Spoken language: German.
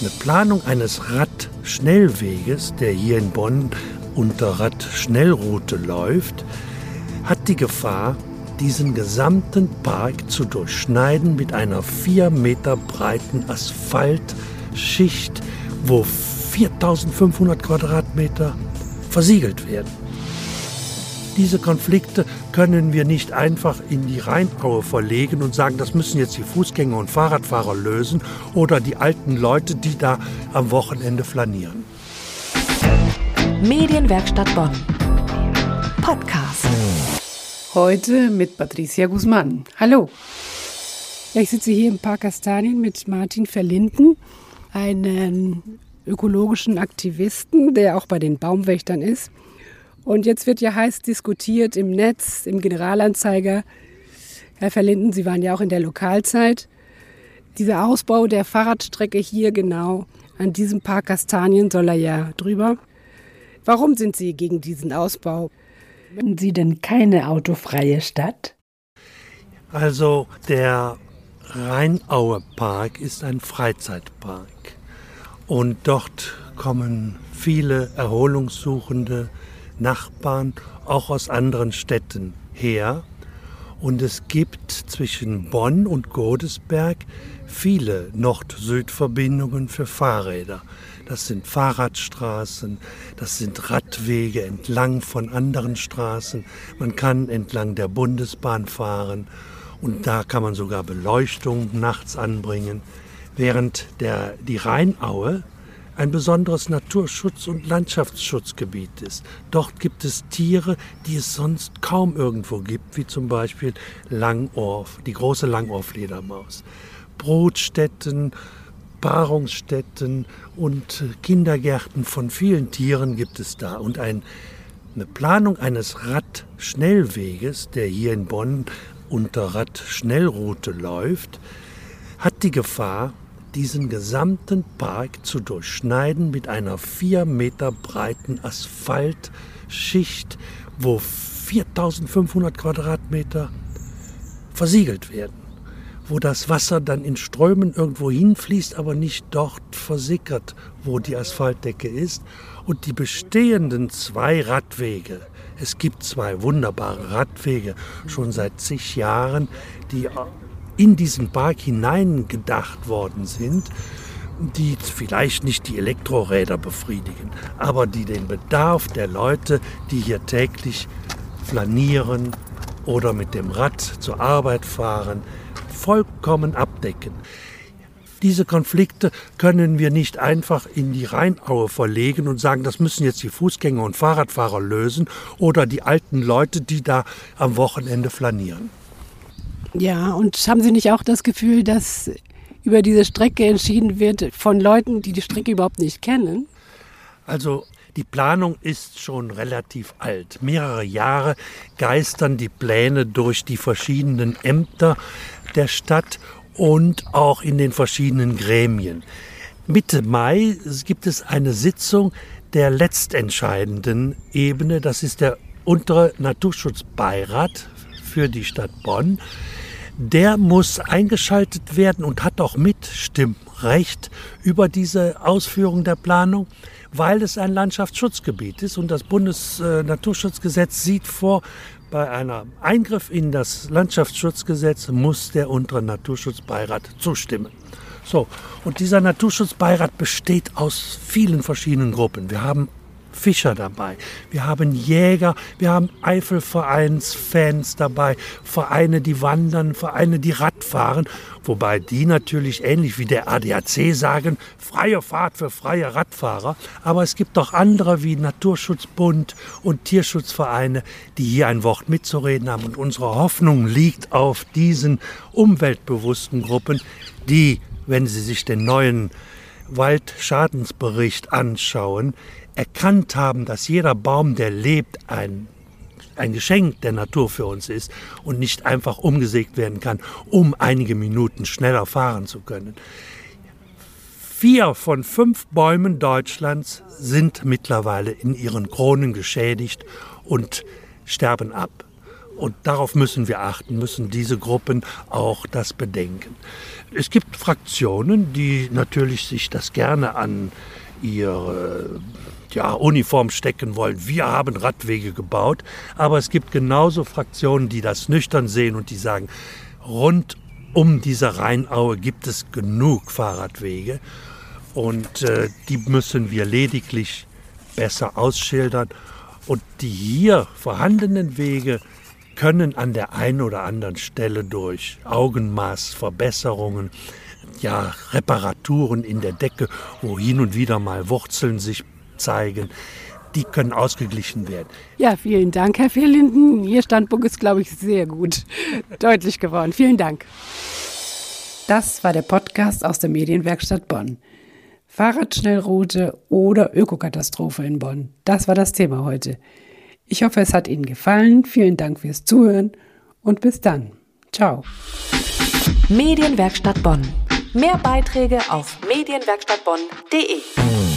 Eine Planung eines Radschnellweges, der hier in Bonn unter Radschnellroute läuft, hat die Gefahr, diesen gesamten Park zu durchschneiden mit einer vier Meter breiten Asphaltschicht, wo 4500 Quadratmeter versiegelt werden. Diese Konflikte können wir nicht einfach in die Rheinaue verlegen und sagen, das müssen jetzt die Fußgänger und Fahrradfahrer lösen oder die alten Leute, die da am Wochenende flanieren. Medienwerkstatt Bonn. Podcast. Heute mit Patricia Guzman. Hallo. Ich sitze hier im Park Kastanien mit Martin Verlinden, einem ökologischen Aktivisten, der auch bei den Baumwächtern ist. Und jetzt wird ja heiß diskutiert im Netz, im Generalanzeiger. Herr Verlinden, Sie waren ja auch in der Lokalzeit. Dieser Ausbau der Fahrradstrecke hier genau an diesem Park Kastanien soll er ja drüber. Warum sind Sie gegen diesen Ausbau? Wollen Sie denn keine autofreie Stadt? Also der Rheinaue Park ist ein Freizeitpark. Und dort kommen viele Erholungssuchende, Nachbarn, auch aus anderen Städten her. Und es gibt zwischen Bonn und Godesberg viele Nord-Süd-Verbindungen für Fahrräder. Das sind Fahrradstraßen, das sind Radwege entlang von anderen Straßen. Man kann entlang der Bundesbahn fahren und da kann man sogar Beleuchtung nachts anbringen. Während der, die Rheinaue ein besonderes Naturschutz- und Landschaftsschutzgebiet ist. Dort gibt es Tiere, die es sonst kaum irgendwo gibt, wie zum Beispiel Langohr, die große Langohrfledermaus. Brutstätten, Paarungsstätten und Kindergärten von vielen Tieren gibt es da. Und ein, eine Planung eines Radschnellweges, der hier in Bonn unter Radschnellroute läuft, hat die Gefahr, diesen gesamten Park zu durchschneiden mit einer vier Meter breiten Asphaltschicht, wo 4500 Quadratmeter versiegelt werden, wo das Wasser dann in Strömen irgendwo hinfließt, aber nicht dort versickert, wo die Asphaltdecke ist. Und die bestehenden zwei Radwege, es gibt zwei wunderbare Radwege schon seit zig Jahren, die in diesen Park hineingedacht worden sind, die vielleicht nicht die Elektroräder befriedigen, aber die den Bedarf der Leute, die hier täglich flanieren oder mit dem Rad zur Arbeit fahren, vollkommen abdecken. Diese Konflikte können wir nicht einfach in die Rheinaue verlegen und sagen, das müssen jetzt die Fußgänger und Fahrradfahrer lösen oder die alten Leute, die da am Wochenende flanieren. Ja, und haben Sie nicht auch das Gefühl, dass über diese Strecke entschieden wird von Leuten, die die Strecke überhaupt nicht kennen? Also die Planung ist schon relativ alt. Mehrere Jahre geistern die Pläne durch die verschiedenen Ämter der Stadt und auch in den verschiedenen Gremien. Mitte Mai gibt es eine Sitzung der letztentscheidenden Ebene. Das ist der untere Naturschutzbeirat für die Stadt Bonn der muss eingeschaltet werden und hat auch Mitstimmrecht über diese Ausführung der Planung, weil es ein Landschaftsschutzgebiet ist und das Bundesnaturschutzgesetz sieht vor, bei einem Eingriff in das Landschaftsschutzgesetz muss der untere Naturschutzbeirat zustimmen. So, und dieser Naturschutzbeirat besteht aus vielen verschiedenen Gruppen. Wir haben Fischer dabei, wir haben Jäger, wir haben Eifelvereinsfans dabei, Vereine, die wandern, Vereine, die Radfahren, wobei die natürlich ähnlich wie der ADAC sagen, freie Fahrt für freie Radfahrer, aber es gibt auch andere wie Naturschutzbund und Tierschutzvereine, die hier ein Wort mitzureden haben. Und unsere Hoffnung liegt auf diesen umweltbewussten Gruppen, die, wenn sie sich den neuen Waldschadensbericht anschauen, erkannt haben, dass jeder Baum, der lebt, ein, ein Geschenk der Natur für uns ist und nicht einfach umgesägt werden kann, um einige Minuten schneller fahren zu können. Vier von fünf Bäumen Deutschlands sind mittlerweile in ihren Kronen geschädigt und sterben ab. Und darauf müssen wir achten, müssen diese Gruppen auch das bedenken. Es gibt Fraktionen, die natürlich sich das gerne an ihre ja, Uniform stecken wollen. Wir haben Radwege gebaut, aber es gibt genauso Fraktionen, die das nüchtern sehen und die sagen, rund um diese Rheinaue gibt es genug Fahrradwege und äh, die müssen wir lediglich besser ausschildern. Und die hier vorhandenen Wege können an der einen oder anderen Stelle durch Augenmaßverbesserungen, ja, Reparaturen in der Decke, wo hin und wieder mal Wurzeln sich zeigen, die können ausgeglichen werden. Ja, vielen Dank, Herr Vierlinden. Ihr Standpunkt ist, glaube ich, sehr gut deutlich geworden. Vielen Dank. Das war der Podcast aus der Medienwerkstatt Bonn. Fahrradschnellroute oder Ökokatastrophe in Bonn. Das war das Thema heute. Ich hoffe, es hat Ihnen gefallen. Vielen Dank fürs Zuhören und bis dann. Ciao. Medienwerkstatt Bonn. Mehr Beiträge auf medienwerkstattbonn.de.